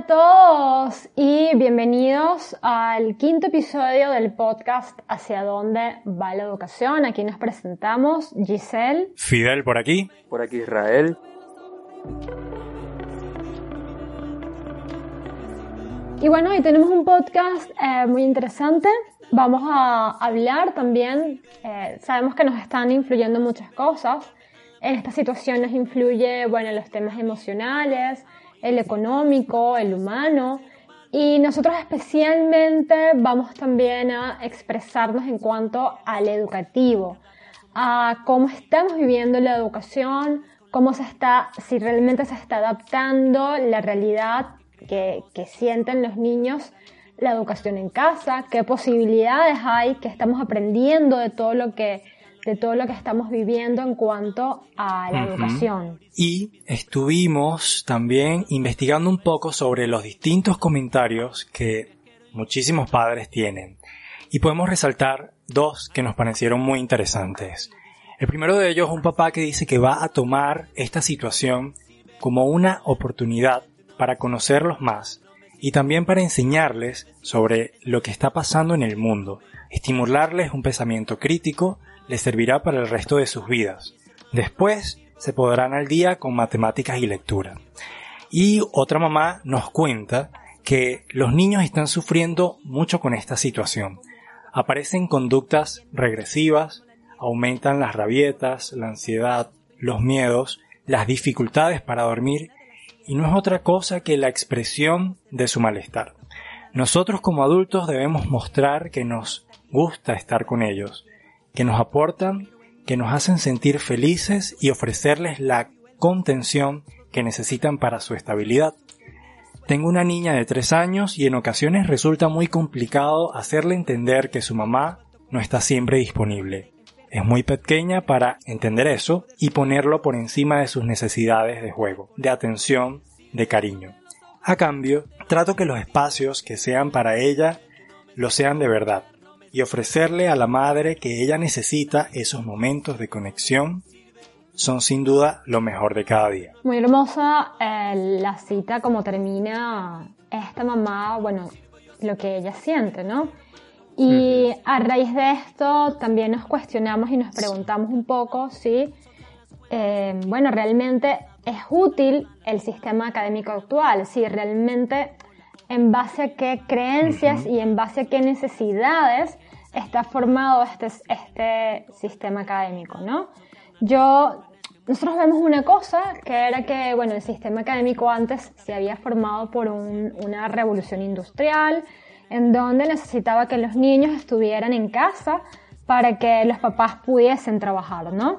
Hola a todos y bienvenidos al quinto episodio del podcast Hacia dónde va la educación. Aquí nos presentamos Giselle. Fidel por aquí. Por aquí Israel. Y bueno, hoy tenemos un podcast eh, muy interesante. Vamos a hablar también, eh, sabemos que nos están influyendo muchas cosas. En esta situación nos influye, bueno, los temas emocionales, el económico, el humano. Y nosotros especialmente vamos también a expresarnos en cuanto al educativo, a cómo estamos viviendo la educación, cómo se está, si realmente se está adaptando la realidad que, que sienten los niños la educación en casa, qué posibilidades hay, qué estamos aprendiendo de todo lo que de todo lo que estamos viviendo en cuanto a la educación. Y estuvimos también investigando un poco sobre los distintos comentarios que muchísimos padres tienen. Y podemos resaltar dos que nos parecieron muy interesantes. El primero de ellos es un papá que dice que va a tomar esta situación como una oportunidad para conocerlos más y también para enseñarles sobre lo que está pasando en el mundo, estimularles un pensamiento crítico les servirá para el resto de sus vidas. Después se podrán al día con matemáticas y lectura. Y otra mamá nos cuenta que los niños están sufriendo mucho con esta situación. Aparecen conductas regresivas, aumentan las rabietas, la ansiedad, los miedos, las dificultades para dormir y no es otra cosa que la expresión de su malestar. Nosotros como adultos debemos mostrar que nos gusta estar con ellos, que nos aportan, que nos hacen sentir felices y ofrecerles la contención que necesitan para su estabilidad. Tengo una niña de tres años y en ocasiones resulta muy complicado hacerle entender que su mamá no está siempre disponible. Es muy pequeña para entender eso y ponerlo por encima de sus necesidades de juego, de atención, de cariño. A cambio, trato que los espacios que sean para ella lo sean de verdad, y ofrecerle a la madre que ella necesita esos momentos de conexión son sin duda lo mejor de cada día. Muy hermosa eh, la cita como termina esta mamá, bueno, lo que ella siente, ¿no? Y a raíz de esto también nos cuestionamos y nos preguntamos un poco si, eh, bueno, realmente es útil el sistema académico actual, si realmente en base a qué creencias y en base a qué necesidades está formado este, este sistema académico, ¿no? Yo, nosotros vemos una cosa, que era que, bueno, el sistema académico antes se había formado por una revolución industrial, en donde necesitaba que los niños estuvieran en casa para que los papás pudiesen trabajar, ¿no?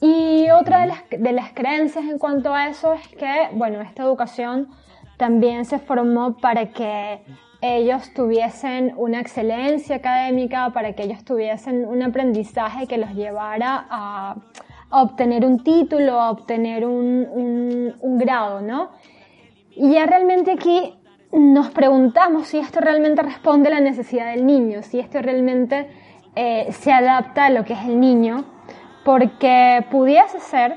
Y otra de las, de las creencias en cuanto a eso es que, bueno, esta educación también se formó para que ellos tuviesen una excelencia académica, para que ellos tuviesen un aprendizaje que los llevara a, obtener un título, a obtener un, un, grado, ¿no? Y ya realmente aquí nos preguntamos si esto realmente responde a la necesidad del niño, si esto realmente eh, se adapta a lo que es el niño, porque pudiese ser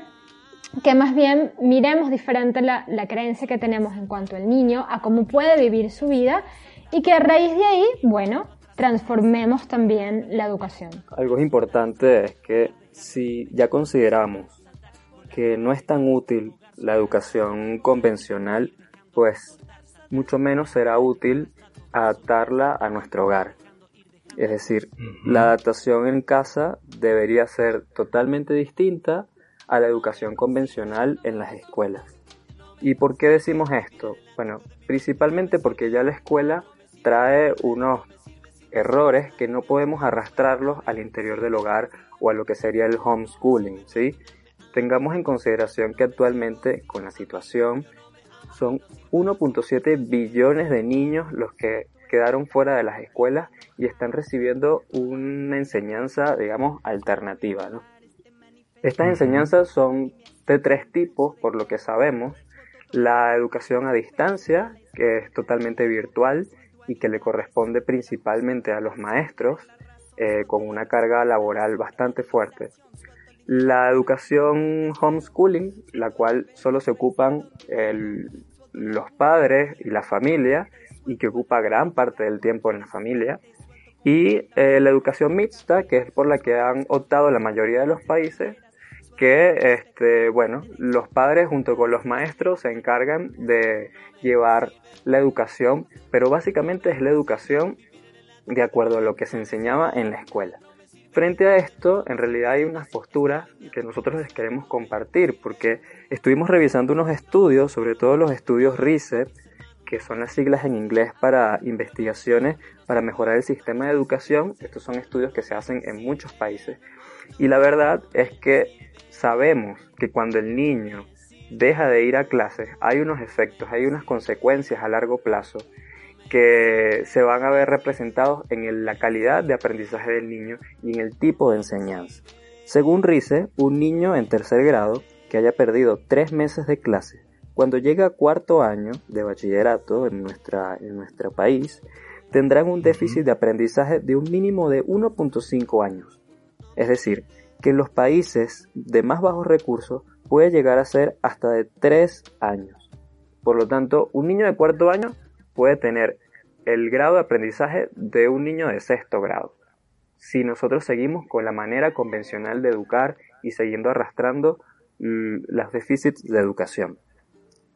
que más bien miremos diferente la, la, creencia que tenemos en cuanto al niño, a cómo puede vivir su vida y que a raíz de ahí, bueno, transformemos también la educación. Algo importante es que si ya consideramos que no es tan útil la educación convencional, pues mucho menos será útil adaptarla a nuestro hogar. Es decir, la adaptación en casa debería ser totalmente distinta a la educación convencional en las escuelas. ¿Y por qué decimos esto? Bueno, principalmente porque ya la escuela trae unos errores que no podemos arrastrarlos al interior del hogar o a lo que sería el homeschooling, ¿sí? Tengamos en consideración que actualmente con la situación son 1.7 billones de niños los que quedaron fuera de las escuelas y están recibiendo una enseñanza, digamos, alternativa. Estas enseñanzas son de tres tipos, por lo que sabemos. La educación a distancia, que es totalmente virtual y que le corresponde principalmente a los maestros, eh, con una carga laboral bastante fuerte. La educación homeschooling, la cual solo se ocupan los padres y la familia, y que ocupa gran parte del tiempo en la familia. Y eh, la educación mixta, que es por la que han optado la mayoría de los países, que este, bueno, los padres junto con los maestros se encargan de llevar la educación, pero básicamente es la educación de acuerdo a lo que se enseñaba en la escuela. Frente a esto, en realidad hay unas posturas que nosotros les queremos compartir, porque estuvimos revisando unos estudios, sobre todo los estudios RICE, que son las siglas en inglés para investigaciones para mejorar el sistema de educación. Estos son estudios que se hacen en muchos países. Y la verdad es que sabemos que cuando el niño deja de ir a clases hay unos efectos, hay unas consecuencias a largo plazo que se van a ver representados en la calidad de aprendizaje del niño y en el tipo de enseñanza. Según Rice, un niño en tercer grado que haya perdido tres meses de clase cuando llega a cuarto año de bachillerato en, nuestra, en nuestro país, tendrán un déficit de aprendizaje de un mínimo de 1.5 años. Es decir, que en los países de más bajos recursos puede llegar a ser hasta de 3 años. Por lo tanto, un niño de cuarto año puede tener el grado de aprendizaje de un niño de sexto grado. Si nosotros seguimos con la manera convencional de educar y siguiendo arrastrando los déficits de educación.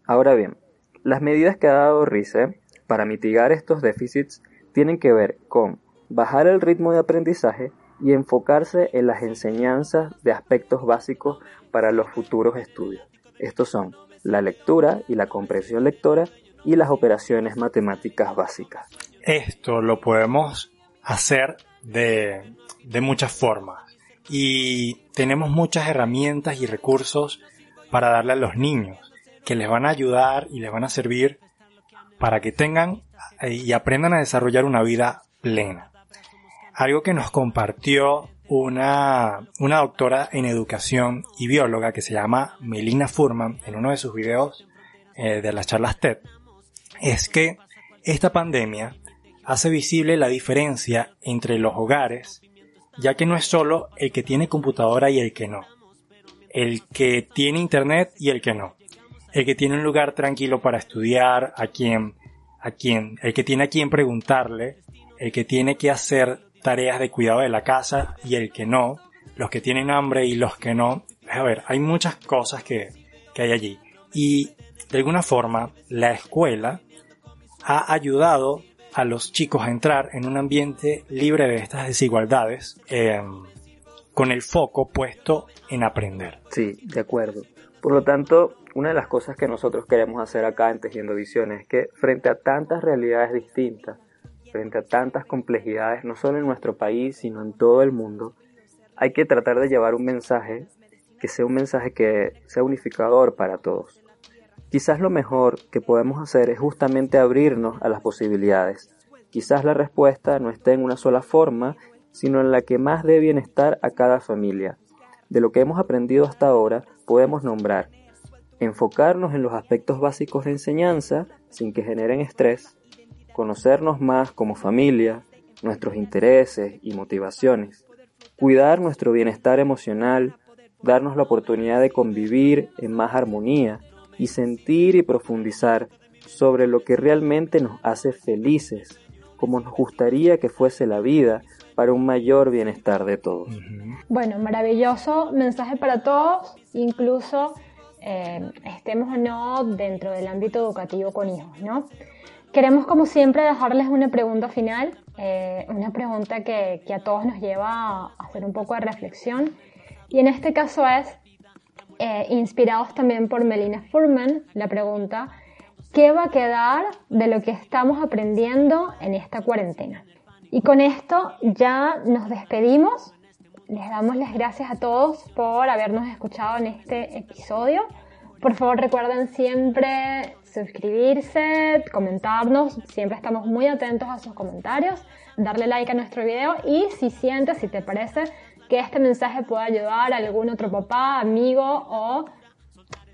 Ahora bien, las medidas que ha dado RICE para mitigar estos déficits tienen que ver con bajar el ritmo de aprendizaje y enfocarse en las enseñanzas de aspectos básicos para los futuros estudios. Estos son la lectura y la comprensión lectora y las operaciones matemáticas básicas. Esto lo podemos hacer de, de muchas formas y tenemos muchas herramientas y recursos para darle a los niños que les van a ayudar y les van a servir para que tengan y aprendan a desarrollar una vida plena. Algo que nos compartió una, una doctora en educación y bióloga que se llama Melina Furman en uno de sus videos eh, de las charlas TED es que esta pandemia hace visible la diferencia entre los hogares, ya que no es solo el que tiene computadora y el que no, el que tiene internet y el que no el que tiene un lugar tranquilo para estudiar, a quien, a quien, el que tiene a quien preguntarle, el que tiene que hacer tareas de cuidado de la casa y el que no, los que tienen hambre y los que no. A ver, hay muchas cosas que, que hay allí. Y de alguna forma, la escuela ha ayudado a los chicos a entrar en un ambiente libre de estas desigualdades, eh, con el foco puesto en aprender. Sí, de acuerdo. Por lo tanto, una de las cosas que nosotros queremos hacer acá en Tejiendo Visiones es que frente a tantas realidades distintas, frente a tantas complejidades, no solo en nuestro país, sino en todo el mundo, hay que tratar de llevar un mensaje que sea un mensaje que sea unificador para todos. Quizás lo mejor que podemos hacer es justamente abrirnos a las posibilidades. Quizás la respuesta no esté en una sola forma, sino en la que más dé bienestar a cada familia. De lo que hemos aprendido hasta ahora, podemos nombrar enfocarnos en los aspectos básicos de enseñanza sin que generen estrés, conocernos más como familia, nuestros intereses y motivaciones, cuidar nuestro bienestar emocional, darnos la oportunidad de convivir en más armonía y sentir y profundizar sobre lo que realmente nos hace felices, como nos gustaría que fuese la vida para un mayor bienestar de todos. Bueno, maravilloso mensaje para todos, incluso eh, estemos o no dentro del ámbito educativo con hijos, ¿no? Queremos, como siempre, dejarles una pregunta final, eh, una pregunta que, a todos nos lleva a hacer un poco de reflexión. Y en este caso es, eh, inspirados también por Melina Furman, la pregunta, ¿qué va a quedar de lo que estamos aprendiendo en esta cuarentena? Y con esto ya nos despedimos les damos las gracias a todos por habernos escuchado en este episodio. Por favor recuerden siempre suscribirse, comentarnos, siempre estamos muy atentos a sus comentarios, darle like a nuestro video y si sientes, si te parece que este mensaje pueda ayudar a algún otro papá, amigo o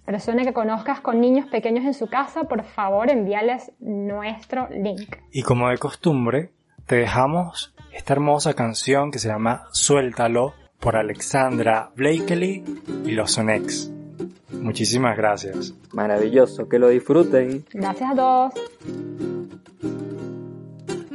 persona que conozcas con niños pequeños en su casa, por favor envíales nuestro link. Y como de costumbre, te dejamos esta hermosa canción que se llama Suéltalo por Alexandra Blakely y los Sonex. Muchísimas gracias. Maravilloso, que lo disfruten. Gracias a todos.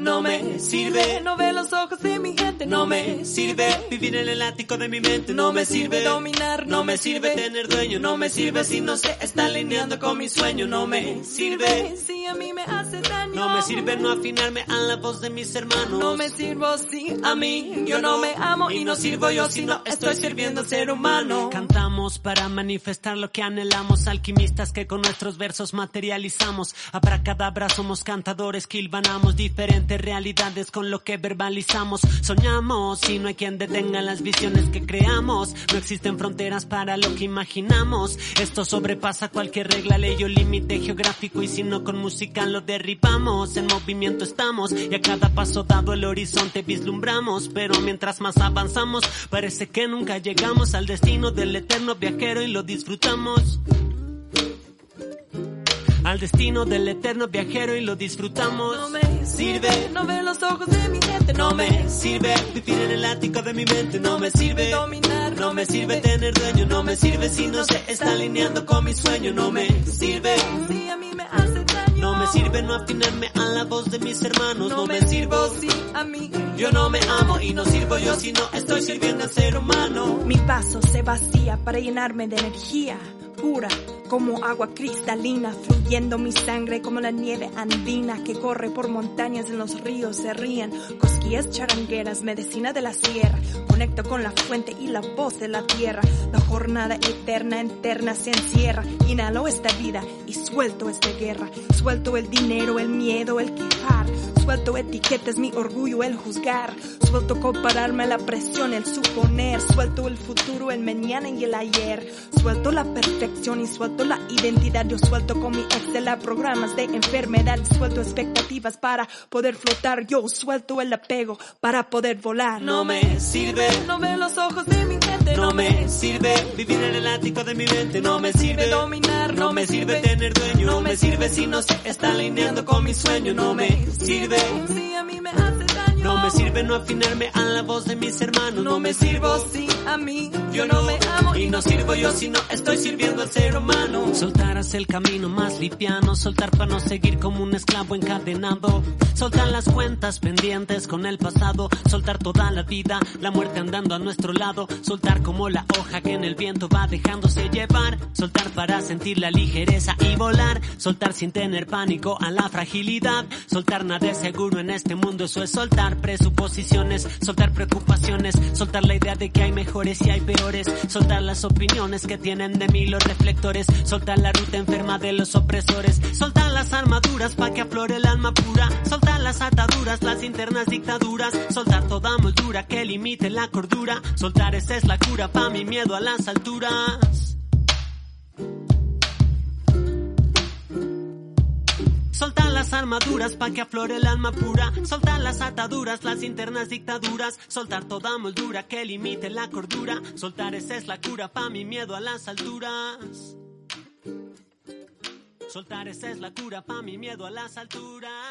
No me sirve, no ve los ojos de mi gente, no me sirve. vivir en el ático de mi mente, no me sirve. dominar, no me sirve tener dueño, no me sirve si no se está alineando con mi sueño, no me sirve. si a mí me hace daño, no me sirve no afinarme a la voz de mis hermanos, no me sirvo si a mí yo no me amo y no sirvo yo si no estoy sirviendo al ser humano. Cantamos para manifestar lo que anhelamos, alquimistas que con nuestros versos materializamos, abracadabra somos cantadores que hilvanamos diferentes realidades con lo que verbalizamos. Soñamos y no hay quien detenga las visiones que creamos. No existen fronteras para lo que imaginamos. Esto sobrepasa cualquier regla, ley o límite geográfico y si no con música lo derribamos. En movimiento estamos y a cada paso dado el horizonte vislumbramos. Pero mientras más avanzamos, parece que nunca llegamos al destino del eterno viajero y lo disfrutamos al destino del eterno viajero y lo disfrutamos. No me sirve, no ve los ojos de mi gente, no me sirve vivir en el ático de mi mente, no me sirve dominar, no me sirve tener dueño, no me sirve si no se está alineando con mi sueño, no me sirve si a mí me hace daño. No me sirve no afinarme a la voz de mis hermanos, no, me sirvo si a mí yo no me amo y no sirvo yo si no estoy sirviendo al ser humano. Mi vaso se vacía para llenarme de energía pura como agua cristalina, fluyendo mi sangre como la nieve andina que corre por montañas en los ríos, se ríen, cosquillas charangueras, medicina de la sierra, conecto con la fuente y la voz de la tierra, la jornada eterna, eterna se encierra, inhalo esta vida y suelto esta guerra, suelto el dinero, el miedo, el quejar, suelto etiquetas, mi orgullo, el juzgar, suelto compararme la presión, el suponer, suelto el futuro, el mañana y el ayer, suelto la perfección y suelto la identidad, yo suelto con mi ex de la programas de enfermedad, suelto expectativas para poder flotar, yo suelto el apego para poder volar. No me sirve, no ve los ojos de mi gente, no me sirve vivir en el ático de mi mente, no me sirve dominar, no me sirve tener dueño, no me sirve si no se está alineando con mi sueño, no me sirve no me sirve no afinarme a la voz de mis hermanos, no me sirvo. si a mí yo no me amo y no sirvo yo si no estoy sirviendo al ser humano. Soltar hacia el camino más liviano, soltar para no seguir como un esclavo encadenado. Soltar las cuentas pendientes con el pasado, soltar toda la vida, la muerte andando a nuestro lado. Soltar como la hoja que en el viento va dejándose llevar. Soltar para sentir la ligereza y volar. Soltar sin tener pánico a la fragilidad. Soltar nada es seguro en este mundo, eso es soltar presuposiciones, soltar preocupaciones, soltar la idea de que hay mejores y hay peores. Soltar las opiniones que tienen de mí los reflectores, soltar la ruta enferma de los opresores, soltar las armaduras pa' que aflore el alma pura, soltar las ataduras, las internas dictaduras, soltar toda moldura que limite la cordura, soltar esa es la cura pa' mi miedo a las alturas. Las armaduras pa' que aflore el alma pura. Soltar las ataduras, las internas dictaduras. Soltar toda moldura que limite la cordura. Soltar esa es la cura pa' mi miedo a las alturas. Soltar esa es la cura pa' mi miedo a las alturas.